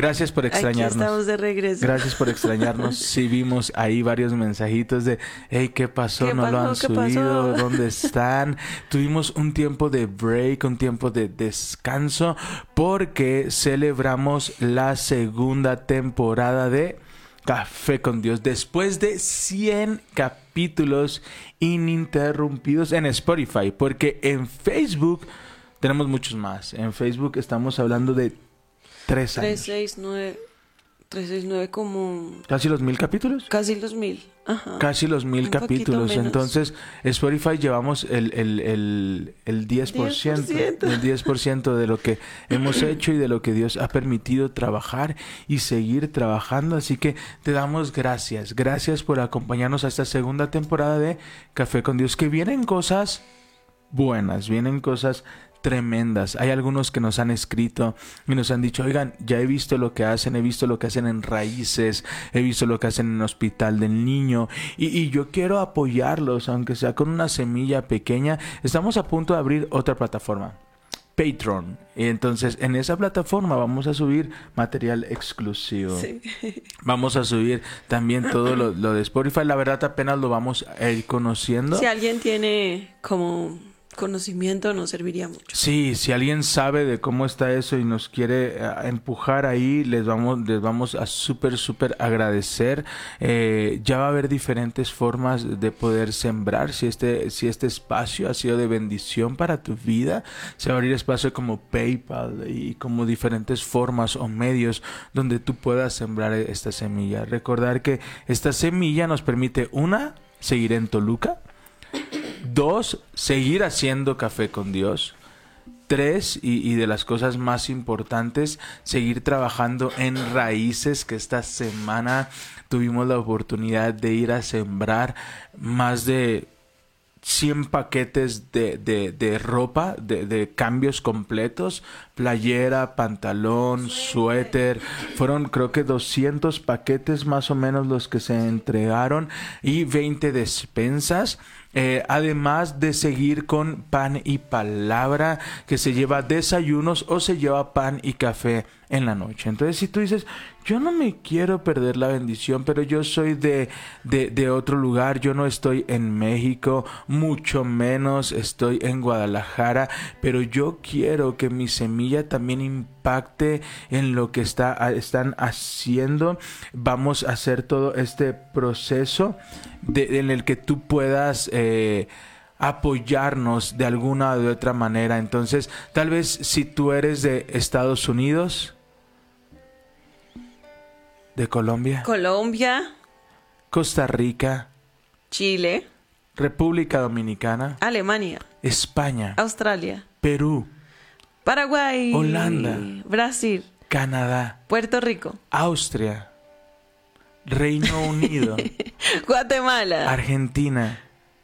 Gracias por Aquí extrañarnos. estamos de regreso. Gracias por extrañarnos. Sí vimos ahí varios mensajitos de, hey, ¿qué pasó? ¿Qué no lo han subido. pasó? ¿Dónde están? Tuvimos un tiempo de break, un tiempo de descanso, porque celebramos la segunda temporada de Café con Dios. Después de 100 capítulos ininterrumpidos en Spotify, porque en Facebook tenemos muchos más. En Facebook estamos hablando de tres años. 369. 369 como Casi los mil capítulos. casi los mil. Ajá. Casi los mil Un capítulos. Entonces, Spotify llevamos el, el, el, el 10%, 10%. el 10% de lo que hemos hecho y de lo que Dios ha permitido trabajar y seguir trabajando. Así que te damos gracias. Gracias por acompañarnos a esta segunda temporada de Café con Dios. Que vienen cosas buenas, vienen cosas tremendas. Hay algunos que nos han escrito y nos han dicho, oigan, ya he visto lo que hacen, he visto lo que hacen en Raíces, he visto lo que hacen en Hospital del Niño y, y yo quiero apoyarlos, aunque sea con una semilla pequeña. Estamos a punto de abrir otra plataforma. Patreon. Y entonces en esa plataforma vamos a subir material exclusivo. Sí. Vamos a subir también todo lo, lo de Spotify. La verdad apenas lo vamos a ir conociendo. Si alguien tiene como conocimiento nos serviría mucho. Sí, si alguien sabe de cómo está eso y nos quiere eh, empujar ahí, les vamos, les vamos a súper, súper agradecer. Eh, ya va a haber diferentes formas de poder sembrar. Si este, si este espacio ha sido de bendición para tu vida, se va a abrir espacio como PayPal y como diferentes formas o medios donde tú puedas sembrar esta semilla. Recordar que esta semilla nos permite, una, seguir en Toluca. Dos, seguir haciendo café con Dios. Tres, y, de las cosas más importantes, seguir trabajando en raíces, que esta semana tuvimos la oportunidad de ir a sembrar más de 100 paquetes de, de, de ropa, de, de cambios completos, playera, pantalón, suéter. Fueron creo que 200 paquetes más o menos los que se entregaron y 20 despensas. Eh, además de seguir con pan y palabra, que se lleva desayunos o se lleva pan y café en la noche. Entonces, si tú dices, yo no me quiero perder la bendición, pero yo soy de, de, de otro lugar, yo no estoy en México, mucho menos estoy en Guadalajara, pero yo quiero que mi semilla también impacte en lo que está, están haciendo. Vamos a hacer todo este proceso en el que tú puedas... eh, apoyarnos de alguna de otra manera. Entonces, tal vez si tú eres de Estados Unidos, de Colombia, Colombia, Costa Rica, Chile, República Dominicana, Alemania, España, Australia, Perú, Paraguay, Holanda. Brasil, Canadá, Puerto Rico, Austria, Reino Unido, Guatemala, Argentina,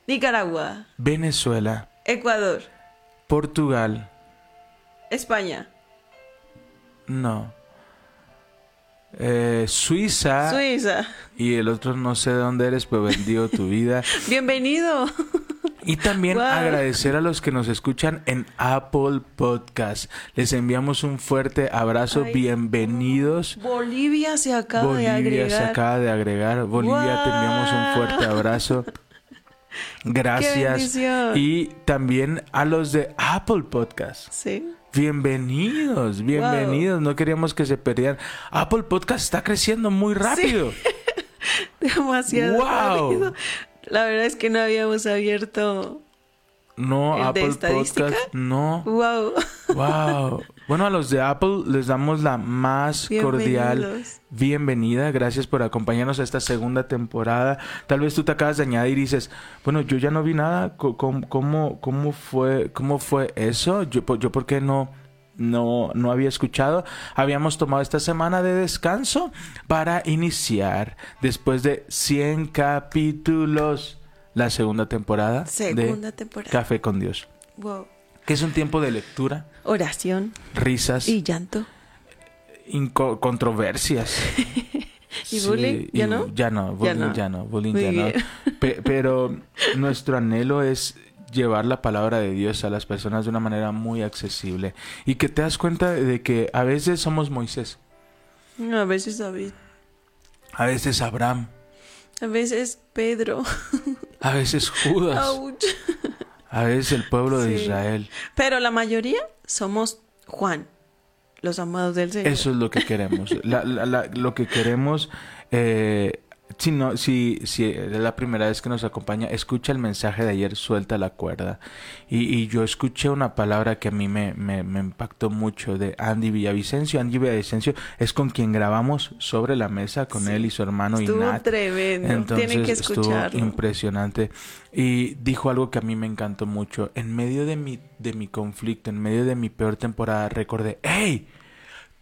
Nicaragua, Venezuela, Ecuador, Portugal, España, no, eh, Suiza Suiza. y el otro no sé de dónde eres, pero bendigo tu vida. Bienvenido. Y también Wow. agradecer a los que nos escuchan en Apple Podcast. Les enviamos un fuerte abrazo. Ay. Bienvenidos. Bolivia se acaba de Bolivia agregar. se acaba de agregar. Bolivia, te enviamos un fuerte abrazo. Gracias. bendición. Y también a los de Apple Podcast. Sí. Bienvenidos, bienvenidos. No queríamos que se perdieran. Apple Podcast está creciendo muy rápido. Demasiado Wow. rápido. La verdad es que no habíamos abierto. No, ¿El de Apple? Podcast, no. Wow. Wow. Bueno, a los de Apple les damos la más cordial bienvenida. Gracias por acompañarnos a esta segunda temporada. Tal vez tú te acabas de añadir y dices, bueno, yo ya no vi nada. ¿Cómo, cómo, cómo fue, cómo fue eso? Yo, yo ¿por qué no? No, no había escuchado. Habíamos tomado esta semana de descanso para iniciar después de 100 capítulos. la segunda temporada Segunda de temporada. Café con Dios, Wow. Que es un tiempo de lectura, Oración risas, y llanto. controversias. ¿Y bullying? ¿Ya y- no? Ya no, bullying no. ya no, bullying Muy ya no. bien. Pe- pero nuestro anhelo es llevar la palabra de Dios a las personas de una manera muy accesible y que te das cuenta de que a veces somos Moisés, A veces David. a veces Abraham, A veces Pedro. a veces Judas, Ouch. A veces el pueblo de. Israel. Pero la mayoría somos Juan, los amados del Señor. Eso es lo que queremos. La- la- la- lo que queremos, eh, si, no, si, si es la primera vez que nos acompaña, escucha el mensaje de ayer, suelta la cuerda. Y, y yo escuché una palabra que a mí me, me, me impactó mucho de Andy Villavicencio. Andy Villavicencio es con quien grabamos sobre la mesa, con Sí. él y su hermano Estuvo Inat. tremendo. Entonces Tienen que estuvo escucharlo. impresionante y dijo algo que a mí me encantó mucho. En medio de mi de mi conflicto, en medio de mi peor temporada, recordé, "Hey,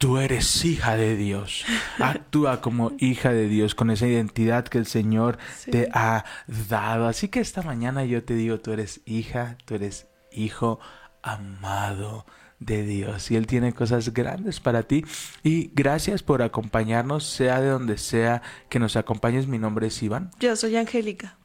tú eres hija de Dios. Actúa como hija de Dios con esa identidad que el Señor Sí. te ha dado." Así que esta mañana yo te digo, tú eres hija, tú eres hijo amado de Dios y Él tiene cosas grandes para ti y gracias por acompañarnos sea de donde sea que nos acompañes mi nombre es Iván Yo soy Angélica.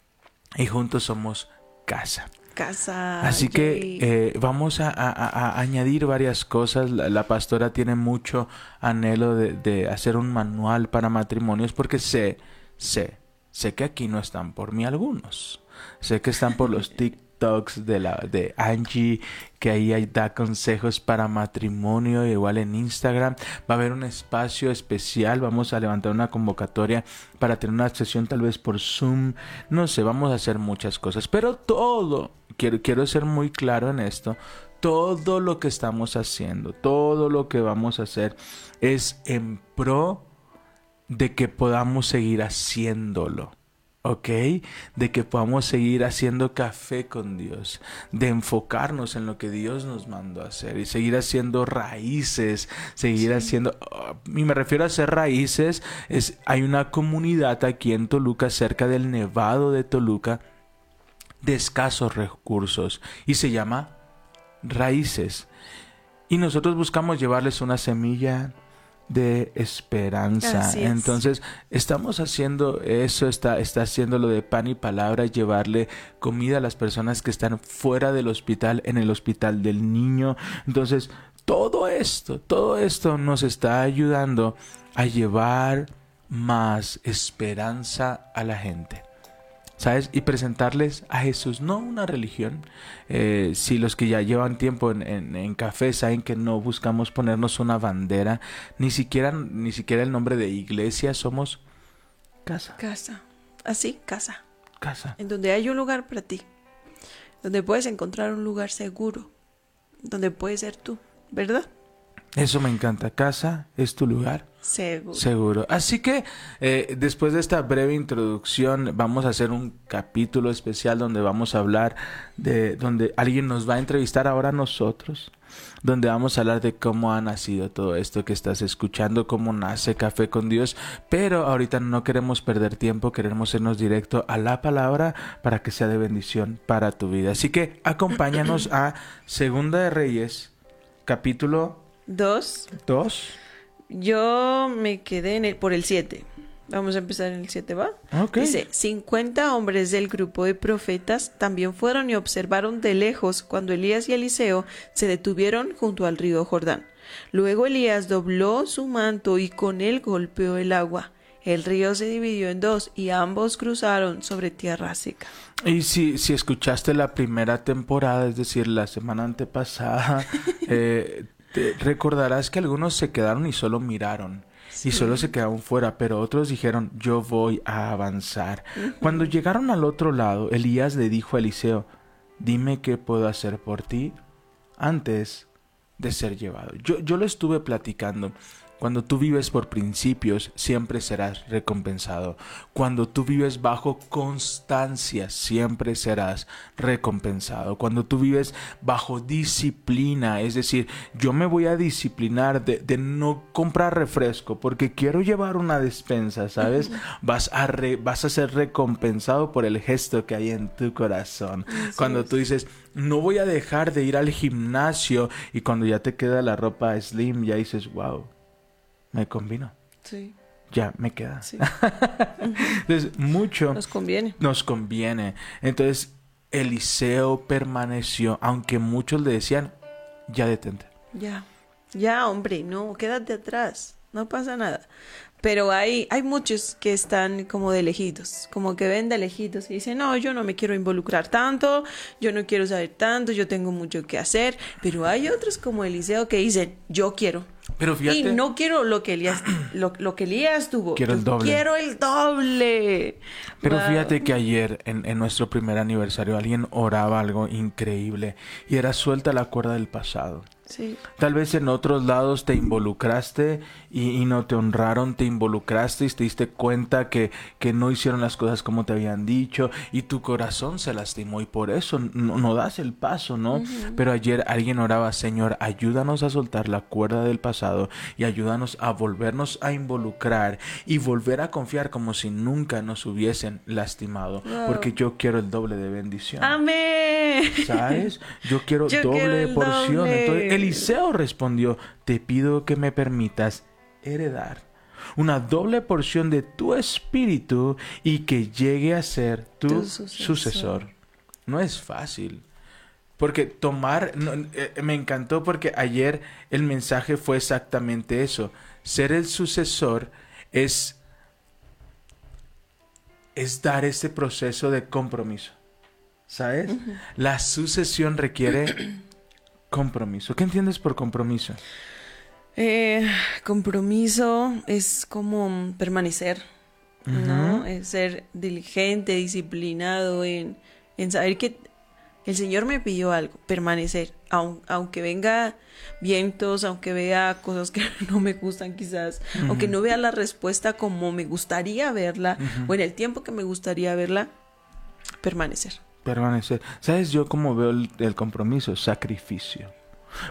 y juntos somos casa Casa. así que eh, vamos a, a- a- a añadir varias cosas. La, la pastora tiene mucho anhelo de, de hacer un manual para matrimonios porque sé sé sé que aquí no están por mí algunos. Sé que están por los TikToks de la de Angie que ahí da consejos para matrimonio igual en Instagram. Va a haber un espacio especial. Vamos a levantar una convocatoria para tener una sesión tal vez por Zoom. No sé vamos a hacer muchas cosas pero todo quiero quiero ser muy claro en esto todo lo que estamos haciendo todo lo que vamos a hacer es en pro de que podamos seguir haciéndolo. ¿Ok? De que podamos seguir haciendo café con Dios, de enfocarnos en lo que Dios nos mandó a hacer y seguir haciendo raíces, seguir haciendo... oh, y me refiero a hacer raíces, es, hay una comunidad aquí en Toluca, cerca del Nevado de Toluca, de escasos recursos y se llama Raíces. Y nosotros buscamos llevarles una semilla de esperanza. Así es. Entonces, estamos haciendo eso, está, está haciendo lo de pan y palabra, llevarle comida a las personas que están fuera del hospital, en el hospital del niño. Entonces, todo esto, todo esto nos está ayudando a llevar más esperanza a la gente. ¿Sabes? Y presentarles a Jesús, no una religión. Eh, si los que ya llevan tiempo en, en- en café saben que no buscamos ponernos una bandera, ni siquiera, ni siquiera el nombre de iglesia, somos casa, Casa. Así, casa. casa. En donde hay un lugar para ti. Donde puedes encontrar un lugar seguro. Donde puedes ser tú. ¿Verdad? Eso me encanta. Casa es tu lugar. Seguro. Seguro. Así que eh, después de esta breve introducción vamos a hacer un capítulo especial donde vamos a hablar de donde alguien nos va a entrevistar ahora a nosotros, donde vamos a hablar de cómo ha nacido todo esto que estás escuchando, cómo nace Café con Dios, pero ahorita no queremos perder tiempo, queremos irnos directo a la palabra para que sea de bendición para tu vida. Así que acompáñanos a Segunda de Reyes, capítulo Dos. 2. Yo me quedé en el, por el 7. Vamos a empezar en el 7, ¿va? Ok. Dice, 50 hombres del grupo de profetas también fueron y observaron de lejos cuando Elías y Eliseo se detuvieron junto al río Jordán. Luego Elías dobló su manto y con él golpeó el agua. El río se dividió en dos y ambos cruzaron sobre tierra seca. Y si, si escuchaste la primera temporada, es decir, la semana antepasada, eh, te recordarás que algunos se quedaron y solo miraron. Y solo se quedaron fuera, pero otros dijeron, yo voy a avanzar. Cuando llegaron al otro lado, Elías le dijo a Eliseo, dime qué puedo hacer por ti antes de ser llevado. Yo, yo lo estuve platicando Cuando tú vives por principios, siempre serás recompensado. Cuando tú vives bajo constancia, siempre serás recompensado. Cuando tú vives bajo disciplina, es decir, yo me voy a disciplinar de, de no comprar refresco porque quiero llevar una despensa, ¿sabes? Vas a, re- vas a ser recompensado por el gesto que hay en tu corazón. Cuando tú dices, no voy a dejar de ir al gimnasio y cuando ya te queda la ropa slim, ya dices, wow, me combino. Sí, Ya me queda. sí. Entonces, mucho Nos conviene. nos conviene. Entonces, Eliseo permaneció, aunque muchos le decían, ya detente. Ya, ya, hombre, no, quédate atrás, no pasa nada. Pero hay, hay muchos que están como de lejitos, como que ven de lejitos y dicen, no, yo no me quiero involucrar tanto, yo no quiero saber tanto, yo tengo mucho que hacer. Pero hay otros como Eliseo que dicen, yo quiero. Pero fíjate, Y no quiero lo que Elías, lo, lo que Elías tuvo. Quiero el doble. Quiero el doble. pero Wow. fíjate que ayer, en, en nuestro primer aniversario, alguien oraba algo increíble y era suelta la cuerda del pasado. Sí, Tal vez en otros lados te involucraste y, y no te honraron, te involucraste y te diste cuenta que, que no hicieron las cosas como te habían dicho y tu corazón se lastimó y por eso no, no das el paso, ¿no? Pero ayer alguien oraba, Señor, ayúdanos a soltar la cuerda del pasado y ayúdanos a volvernos a involucrar y volver a confiar como si nunca nos hubiesen lastimado, porque yo quiero el doble de bendición. amén. ¿Sabes? Yo quiero Yo doble quiero porción. doble. Entonces Eliseo respondió, te pido que me permitas heredar una doble porción de tu espíritu y que llegue a ser tu, Tu sucesor. sucesor. No es fácil. Porque tomar, no, eh, me encantó porque ayer el mensaje fue exactamente eso. Ser el sucesor es, es dar ese proceso de compromiso. ¿Sabes? La sucesión requiere compromiso. ¿Qué entiendes por compromiso? Eh, compromiso es como permanecer, ¿no? Es ser diligente, disciplinado en, en saber que el Señor me pidió algo, permanecer, aun- aunque venga vientos, aunque vea cosas que no me gustan quizás, aunque no vea la respuesta como me gustaría verla o en el tiempo que me gustaría verla, permanecer. Permanecer. ¿Sabes yo cómo veo el, el compromiso? Sacrificio.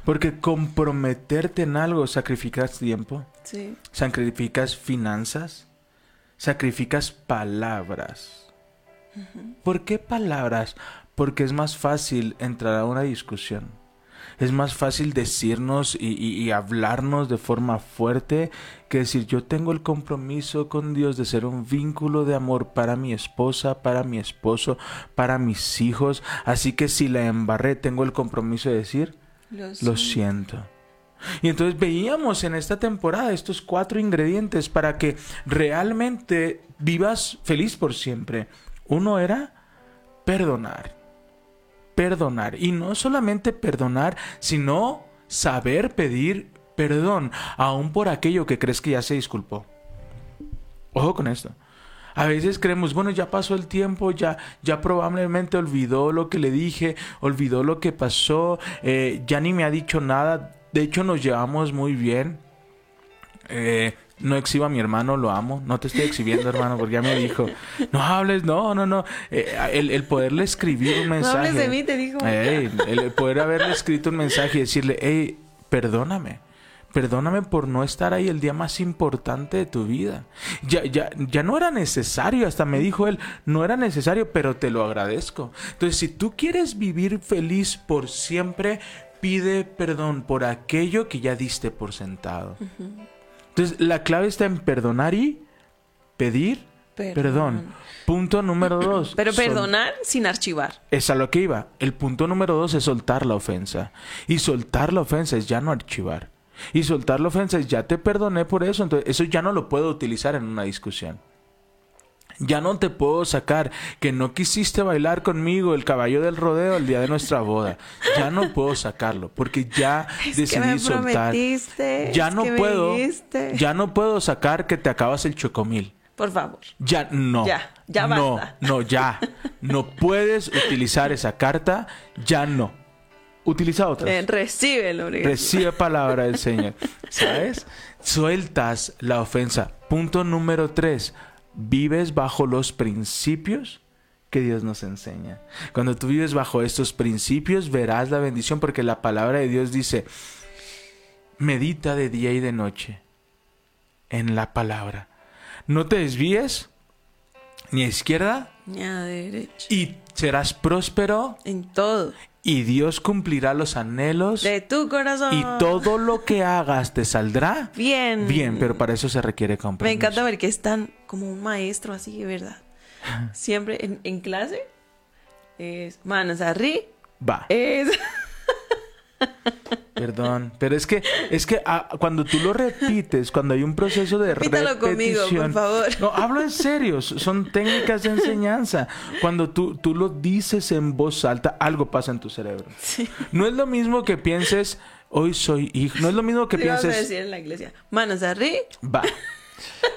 Porque comprometerte en algo, sacrificas tiempo, Sí. sacrificas finanzas, sacrificas palabras. ¿Por qué palabras? Porque es más fácil entrar a una discusión. Es más fácil decirnos y, y- y hablarnos de forma fuerte que decir yo tengo el compromiso con Dios de ser un vínculo de amor para mi esposa, para mi esposo, para mis hijos. Así que si la embarré, tengo el compromiso de decir lo siento. Y entonces veíamos en esta temporada estos cuatro ingredientes para que realmente vivas feliz por siempre. Uno era perdonar. Perdonar. Y no solamente perdonar, sino saber pedir perdón, aun por aquello que crees que ya se disculpó. Ojo con esto. A veces creemos, bueno, ya pasó el tiempo, ya, ya probablemente olvidó lo que le dije, olvidó lo que pasó, eh, ya ni me ha dicho nada. De hecho, nos llevamos muy bien. Eh, no exhiba a mi hermano, lo amo. No te estoy exhibiendo, hermano, porque ya me dijo, no hables, no, no, no. Eh, el, el poderle escribir un No mensaje. hables de mí, te digo. Ey, el poder haberle escrito un mensaje y decirle, hey, perdóname. Perdóname por no estar ahí el día más importante de tu vida. Ya, ya, ya no era necesario, hasta me dijo él, no era necesario, pero te lo agradezco. Entonces, si tú quieres vivir feliz por siempre, pide perdón por aquello que ya diste por sentado. Entonces, la clave está en perdonar y pedir Perdón. perdón. Punto número dos. Pero sol- perdonar sin archivar. es a lo que iba. El punto número dos es soltar la ofensa. Y soltar la ofensa es ya no archivar. Y soltar la ofensa es ya te perdoné por eso. Entonces, eso ya no lo puedo utilizar en una discusión. Ya no te puedo sacar que no quisiste bailar conmigo el caballo del rodeo el día de nuestra boda. Ya no puedo sacarlo porque ya Es que decidí me soltar. Ya no que puedo. Ya no puedo sacar que te acabas el chocomil. Por favor. Ya no. Ya, ya no, basta. No, ya. No puedes utilizar esa carta. Ya no. Utiliza otra. Eh, recíbelo, Uriel. Recibe palabra del Señor. ¿Sabes? sueltas la ofensa. Punto número tres, vives bajo los principios que Dios nos enseña. Cuando tú vives bajo estos principios, verás la bendición porque la palabra de Dios dice, medita de día y de noche en la palabra. No te desvíes ni a izquierda Ni a derecha. y serás próspero En todo. Y Dios cumplirá los anhelos De tu corazón. y todo lo que hagas te saldrá Bien. bien, pero para eso se requiere compromiso. Me encanta ver que es tan como un maestro así, verdad. Siempre en, en clase es manos arriba. Va, Es... perdón, pero es que es que ah, cuando tú lo repites, cuando hay un proceso de Repítalo conmigo, por repetición, favor. No, hablo en serio, son técnicas de enseñanza. Cuando tú, tú lo dices en voz alta, algo pasa en tu cerebro. No es lo mismo que pienses, hoy soy hijo. No es lo mismo que ¿Qué ibas a pienses, decir en la iglesia? Manos arriba. va,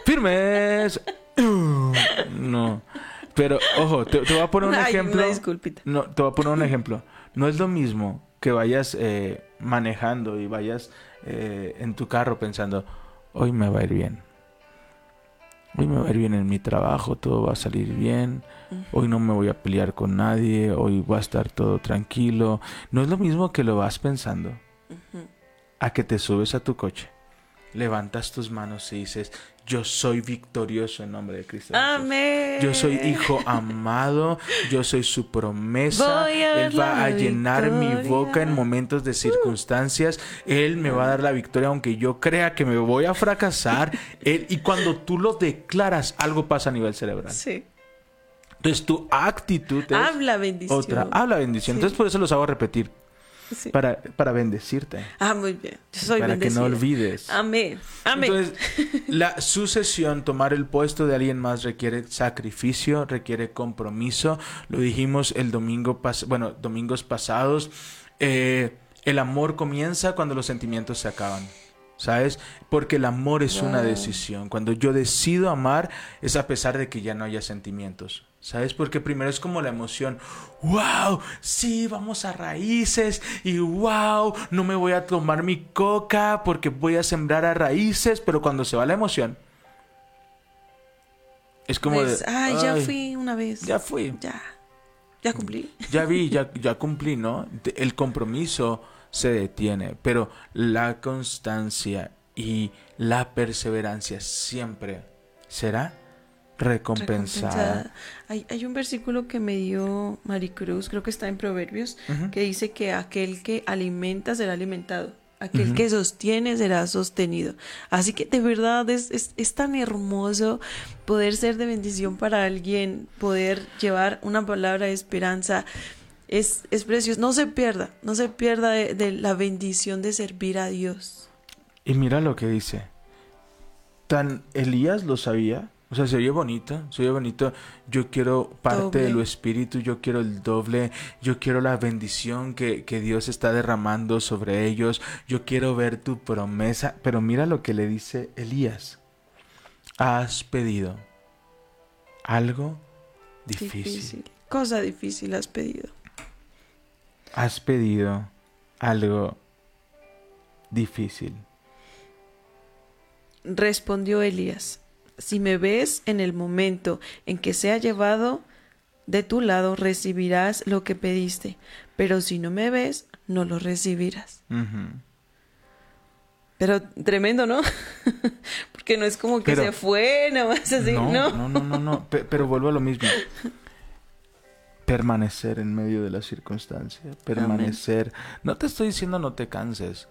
firmes. No. Pero, ojo, te, te voy a poner un Ay, ejemplo. una disculpita. No, te voy a poner un ejemplo. No es lo mismo que vayas eh, manejando y vayas eh, en tu carro pensando, hoy me va a ir bien. Hoy me va a ir bien en mi trabajo, todo va a salir bien. Hoy no me voy a pelear con nadie, hoy va a estar todo tranquilo. No es lo mismo que lo vas pensando a que te subes a tu coche, levantas tus manos y dices, yo soy victorioso en nombre de Cristo. Amén. Yo soy hijo amado, yo soy su promesa. Voy a ver Él va a llenar mi boca en momentos de circunstancias. Él me va a dar la victoria aunque yo crea que me voy a fracasar. Él- y cuando tú lo declaras, algo pasa a nivel cerebral. Sí. Entonces tu actitud es Habla bendición. otra. Habla bendición. Sí. Entonces por eso los hago repetir. Sí. Para, para bendecirte. Ah, muy bien. Yo soy para que no olvides. Amén. Amén. Entonces, la sucesión, tomar el puesto de alguien más requiere sacrificio, requiere compromiso. Lo dijimos el domingo pas bueno, domingos pasados. Eh, el amor comienza cuando los sentimientos se acaban. ¿Sabes? Porque el amor es una decisión. Cuando yo decido amar es a pesar de que ya no haya sentimientos. ¿Sabes? Porque primero es como la emoción. ¡Wow! Sí, vamos a raíces. Y ¡wow! No me voy a tomar mi coca porque voy a sembrar a raíces. Pero cuando se va la emoción, es como Pues, de. ay, ya "Ay, fui una vez. Ya fui. Ya. Ya cumplí. Ya vi, ya, ya cumplí, ¿no? El compromiso se detiene, pero la constancia y la perseverancia siempre será recompensada. recompensada. Hay, hay un versículo que me dio Maricruz, creo que está en Proverbios, que dice que aquel que alimenta será alimentado. Aquel que sostiene será sostenido. Así que de verdad es, es, es tan hermoso poder ser de bendición para alguien, poder llevar una palabra de esperanza. Es, es precioso. No se pierda, no se pierda de, de la bendición de servir a Dios. Y mira lo que dice. Tan Elías lo sabía. O sea, se oye bonito, se oye bonito. Yo quiero parte de lo espíritu, yo quiero el doble, yo quiero la bendición que, que Dios está derramando sobre ellos, yo quiero ver tu promesa. Pero mira lo que le dice Elías. Has pedido algo difícil. Difícil. Cosa difícil has pedido. Has pedido algo difícil. Respondió Elías, si me ves en el momento en que sea llevado de tu lado, recibirás lo que pediste, pero si no me ves, no lo recibirás. Pero tremendo, ¿no? Porque no es como que Pero- se fue, nada más así, no, ¿no? no, no, no, no. Pe- Pero vuelvo a lo mismo. Permanecer en medio de la circunstancia. Permanecer. No te estoy diciendo no te canses.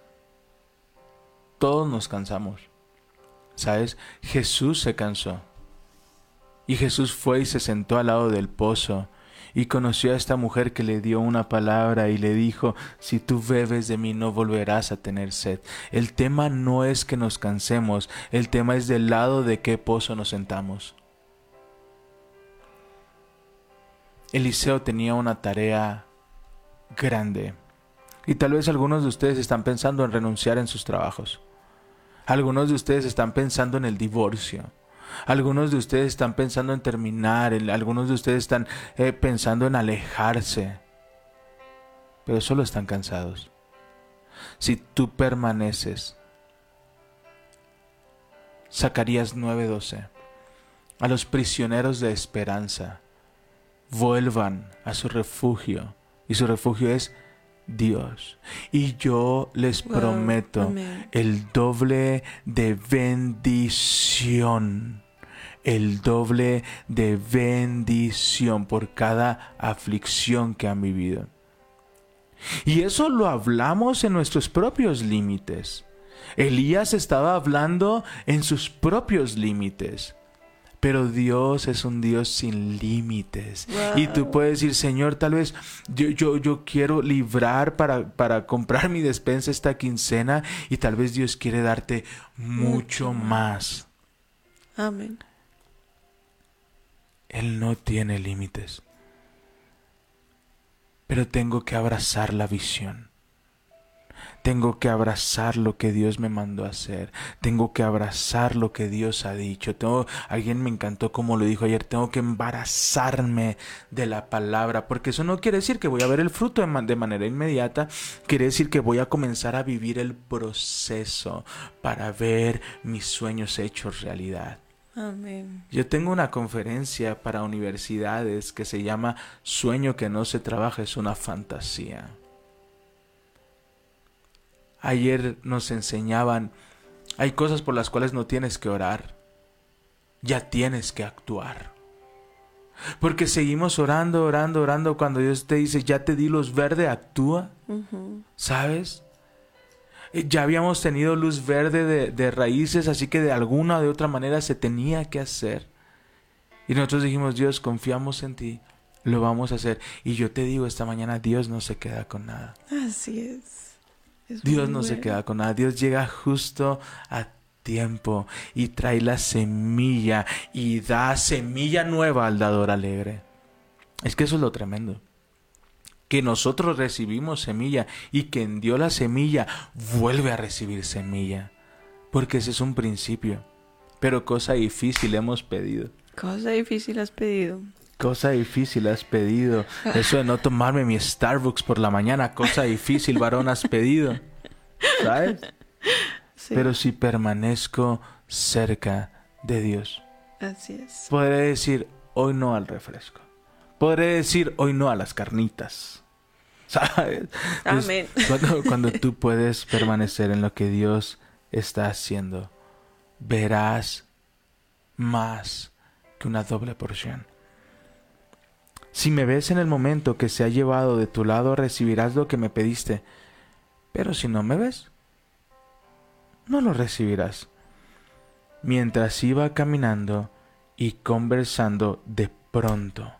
Todos nos cansamos. ¿Sabes? Jesús se cansó. Y Jesús fue y se sentó al lado del pozo y conoció a esta mujer que le dio una palabra y le dijo, si tú bebes de mí no volverás a tener sed. El tema no es que nos cansemos, el tema es del lado de qué pozo nos sentamos. Eliseo tenía una tarea grande y tal vez algunos de ustedes están pensando en renunciar en sus trabajos. Algunos de ustedes están pensando en el divorcio. Algunos de ustedes están pensando en terminar. Algunos de ustedes están eh, pensando en alejarse. Pero solo están cansados. Si tú permaneces Zacarías 9:12. A los prisioneros de esperanza, vuelvan a su refugio. Y su refugio es Dios. Y yo les Wow, prometo amén. el doble de bendición. El doble de bendición por cada aflicción que han vivido. Y eso lo hablamos en nuestros propios límites. Elías estaba hablando en sus propios límites. Pero Dios es un Dios sin límites. Y tú puedes decir, Señor, tal vez yo, yo, yo quiero librar para, para comprar mi despensa esta quincena y tal vez Dios quiere darte mucho Mucho más. Amén. Él no tiene límites. Pero tengo que abrazar la visión. Tengo que abrazar lo que Dios me mandó a hacer. Tengo que abrazar lo que Dios ha dicho. Tengo, alguien me encantó como lo dijo ayer. Tengo que embarazarme de la palabra. Porque eso no quiere decir que voy a ver el fruto de, man- de manera inmediata. Quiere decir que voy a comenzar a vivir el proceso para ver mis sueños hechos realidad. Amén. Yo tengo una conferencia para universidades que se llama Sueño que no se trabaja es una fantasía. Ayer nos enseñaban, hay cosas por las cuales no tienes que orar, ya tienes que actuar. Porque seguimos orando, orando, orando cuando Dios te dice, ya te di luz verde, actúa. ¿Sabes? Eh, Ya habíamos tenido luz verde de, de raíces, así que de alguna o de otra manera se tenía que hacer. Y nosotros dijimos, Dios, confiamos en ti, lo vamos a hacer. Y yo te digo esta mañana, Dios no se queda con nada. Así es. Es Dios no se queda con nada. Dios llega justo a tiempo y trae la semilla y da semilla nueva al dador alegre. Es que eso es lo tremendo. Que nosotros recibimos semilla y quien dio la semilla vuelve a recibir semilla. Porque ese es un principio. Pero cosa difícil hemos pedido. Cosa difícil has pedido. Cosa difícil has pedido. Eso de no tomarme mi Starbucks por la mañana. Cosa difícil, varón, has pedido. ¿Sabes? Sí, Pero si permanezco cerca de Dios, así es. podré decir hoy no al refresco. Podré decir hoy no a las carnitas. ¿Sabes? Amén. Cuando, cuando tú puedes permanecer en lo que Dios está haciendo, verás más que una doble porción. Si me ves en el momento que se ha llevado de tu lado, recibirás lo que me pediste. Pero si no me ves, no lo recibirás. Mientras iba caminando y conversando, de pronto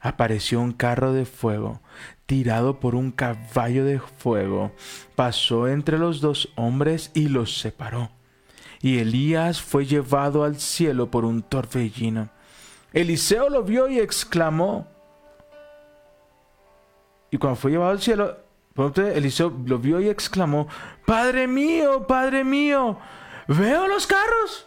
apareció un carro de fuego tirado por un caballo de fuego, pasó entre los dos hombres y los separó. Y Elías fue llevado al cielo por un torbellino. Eliseo lo vio y exclamó. Y cuando fue llevado al cielo, pronto Eliseo lo vio y exclamó, Padre mío, Padre mío, veo los carros.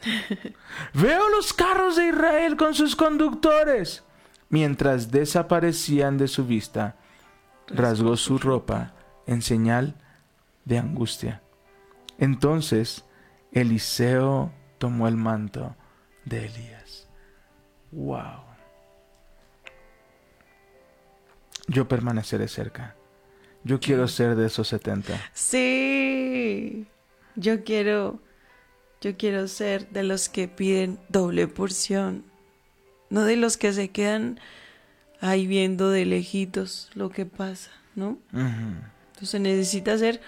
Veo los carros de Israel con sus conductores. Mientras desaparecían de su vista, rasgó su ropa en señal de angustia. Entonces Eliseo tomó el manto de Elías. Wow. Yo permaneceré cerca. Yo quiero ser de esos 70. Sí. Yo quiero, yo quiero ser de los que piden doble porción, no de los que se quedan ahí viendo de lejitos lo que pasa, ¿no? Entonces necesita ser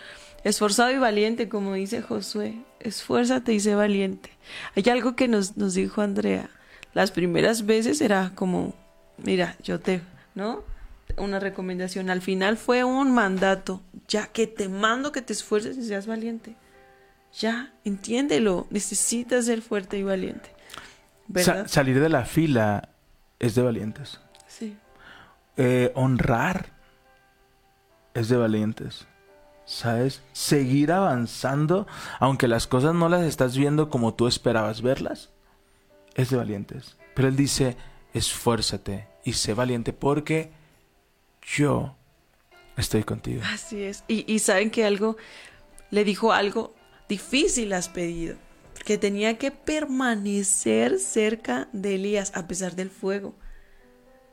esforzado y valiente, como dice Josué. Esfuérzate y sé valiente. Hay algo que nos, nos dijo Andrea. Las primeras veces era como, mira, yo te, ¿no? Una recomendación. Al final fue un mandato. Ya que te mando que te esfuerces y seas valiente. Ya, entiéndelo. Necesitas ser fuerte y valiente. Salir de la fila es de valientes. sí. Eh, honrar es de valientes. ¿Sabes? Seguir avanzando, aunque las cosas no las estás viendo como tú esperabas verlas, es de valientes. Pero él dice, esfuérzate y sé valiente porque yo estoy contigo. Así es. Y, y saben que algo, le dijo algo difícil has pedido. que tenía que permanecer cerca de Elías a pesar del fuego,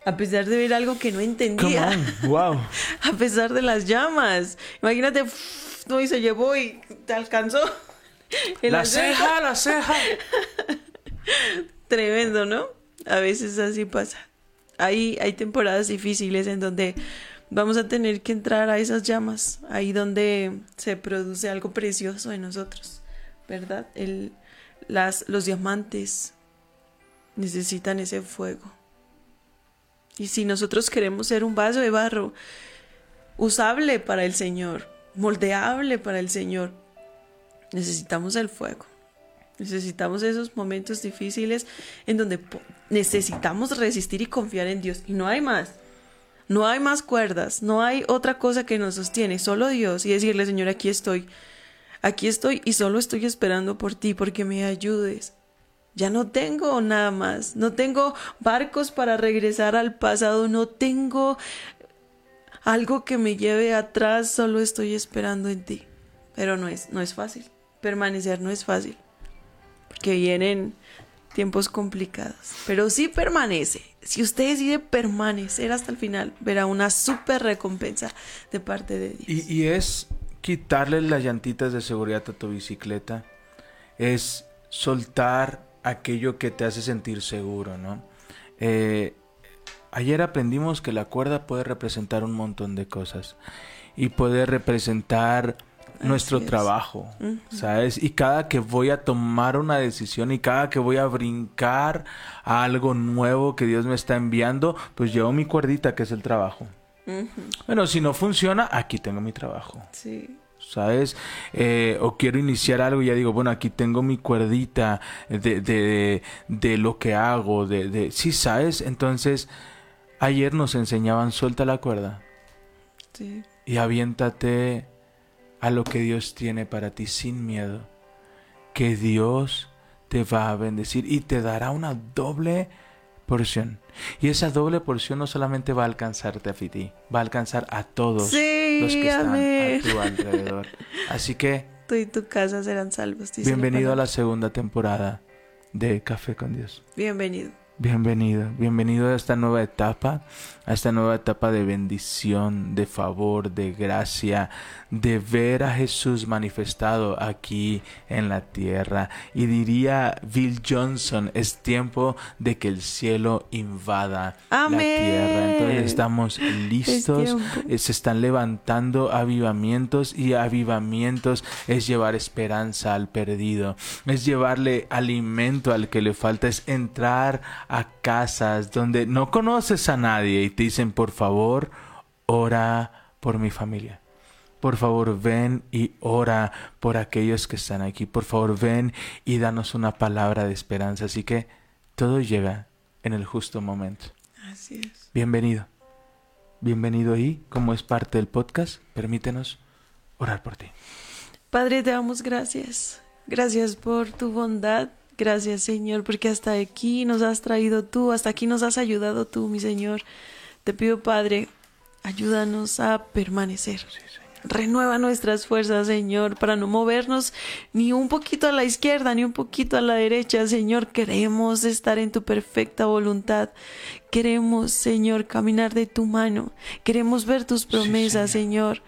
a pesar de ver algo que no entendía, wow. a pesar de las llamas. Imagínate, no, y se llevó y te alcanzó. el La ceja, la ceja. Tremendo, ¿no? A veces así pasa. Hay, hay temporadas difíciles en donde vamos a tener que entrar a esas llamas, ahí donde se produce algo precioso en nosotros, ¿verdad? El, las, los diamantes necesitan ese fuego. Y si nosotros queremos ser un vaso de barro usable para el Señor, moldeable para el Señor, necesitamos el fuego. Necesitamos esos momentos difíciles en donde necesitamos resistir y confiar en Dios. Y no hay más. No hay más cuerdas. No hay otra cosa que nos sostiene. Solo Dios. Y decirle, Señor, aquí estoy. Aquí estoy y solo estoy esperando por ti porque me ayudes. Ya no tengo nada más. No tengo barcos para regresar al pasado. No tengo algo que me lleve atrás. Solo estoy esperando en ti. Pero no es, no es fácil. Permanecer no es fácil porque vienen tiempos complicados. Pero sí permanece. Si usted decide permanecer hasta el final, verá una súper recompensa de parte de Dios. Y, y es quitarle las llantitas de seguridad a tu bicicleta. Es soltar aquello que te hace sentir seguro, ¿no? Eh, ayer aprendimos que la cuerda puede representar un montón de cosas. Y puede representar nuestro es. trabajo, ¿sabes? Y cada que voy a tomar una decisión y cada que voy a brincar a algo nuevo que Dios me está enviando, pues llevo mi cuerdita que es el trabajo. Bueno, si no funciona, aquí tengo mi trabajo. Sí. ¿Sabes? Eh, o quiero iniciar algo y ya digo, bueno, aquí tengo mi cuerdita de, de, de lo que hago, de, de... Sí, ¿sabes? Entonces, ayer nos enseñaban, suelta la cuerda Sí. y aviéntate a lo que Dios tiene para ti sin miedo. Que Dios te va a bendecir y te dará una doble porción. Y esa doble porción no solamente va a alcanzarte a ti, va a alcanzar a todos Sí, los que están amén. a tu alrededor. Así que Tú y tu casa serán salvos. bienvenido a la segunda temporada de Café con Dios. Bienvenido. Bienvenido, bienvenido a esta nueva etapa, a esta nueva etapa de bendición, de favor, de gracia, de ver a Jesús manifestado aquí en la tierra. Y diría Bill Johnson, es tiempo de que el cielo invada Amén. la tierra. Entonces estamos listos, eh, se están levantando avivamientos y avivamientos es llevar esperanza al perdido, es llevarle alimento al que le falta, es entrar a casas donde no conoces a nadie y te dicen por favor ora por mi familia. Por favor, ven y ora por aquellos que están aquí. Por favor, ven y danos una palabra de esperanza. Así que todo llega en el justo momento. Así es. Bienvenido. Bienvenido y como es parte del podcast, permítenos orar por ti. Padre, te damos gracias. Gracias por tu bondad. Gracias, Señor, porque hasta aquí nos has traído tú, hasta aquí nos has ayudado tú, mi Señor. Te pido, Padre, ayúdanos a permanecer. Renueva nuestras fuerzas, Señor, para no movernos ni un poquito a la izquierda ni un poquito a la derecha, Señor. Queremos estar en tu perfecta voluntad. Queremos, Señor, caminar de tu mano. Queremos ver tus promesas, Señor.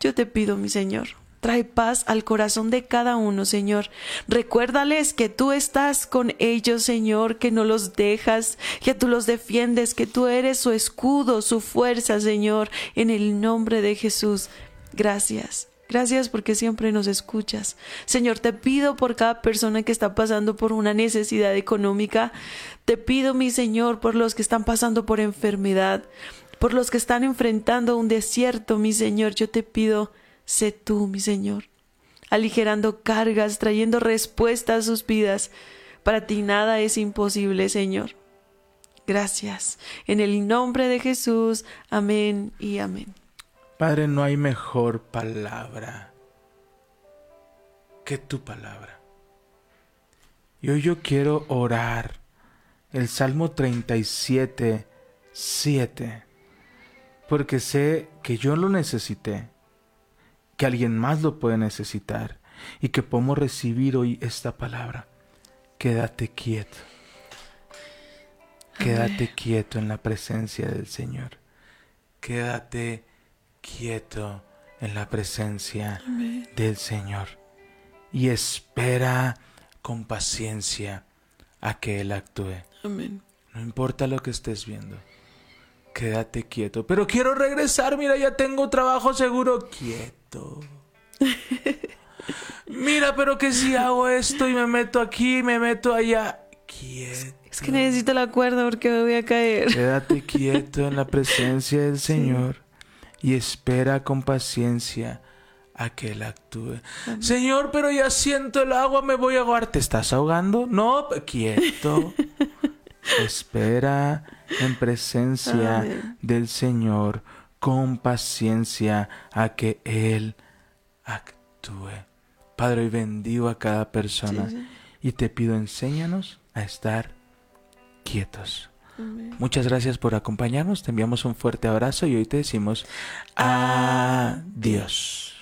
Yo te pido, mi Señor, trae paz al corazón de cada uno, Señor. Recuérdales que tú estás con ellos, Señor, que no los dejas, que tú los defiendes, que tú eres su escudo, su fuerza, Señor, en el nombre de Jesús. Gracias. Gracias porque siempre nos escuchas. Señor, te pido por cada persona que está pasando por una necesidad económica. Te pido, mi Señor, por los que están pasando por enfermedad, por los que están enfrentando un desierto, mi Señor. Yo te pido, sé tú, mi Señor, aligerando cargas, trayendo respuestas a sus vidas. Para ti nada es imposible, Señor. Gracias. En el nombre de Jesús. Amén y amén. Padre, no hay mejor palabra que tu palabra. Y hoy yo quiero orar el Salmo 37, 7, porque sé que yo lo necesité, que alguien más lo puede necesitar y que podamos recibir hoy esta palabra. Quédate quieto. Quédate quieto en la presencia del Señor. Quédate quieto en la presencia del Señor. Y espera con paciencia a que Él actúe. Amén. No importa lo que estés viendo. Quédate quieto. Pero quiero regresar, mira, ya tengo trabajo seguro. Quieto. Mira, pero que si hago esto y me meto aquí, me meto allá. Quieto. Es que necesito la cuerda porque me voy a caer. Quédate quieto en la presencia del Señor y espera con paciencia a que Él actúe. Señor, pero ya siento el agua, me voy a ahogar. ¿Te estás ahogando? No, quieto. espera en presencia Amén. del Señor con paciencia a que Él actúe. Padre, hoy bendigo a cada persona Sí, sí. y te pido enséñanos a estar quietos. Amén. Muchas gracias por acompañarnos, te enviamos un fuerte abrazo y hoy te decimos adiós.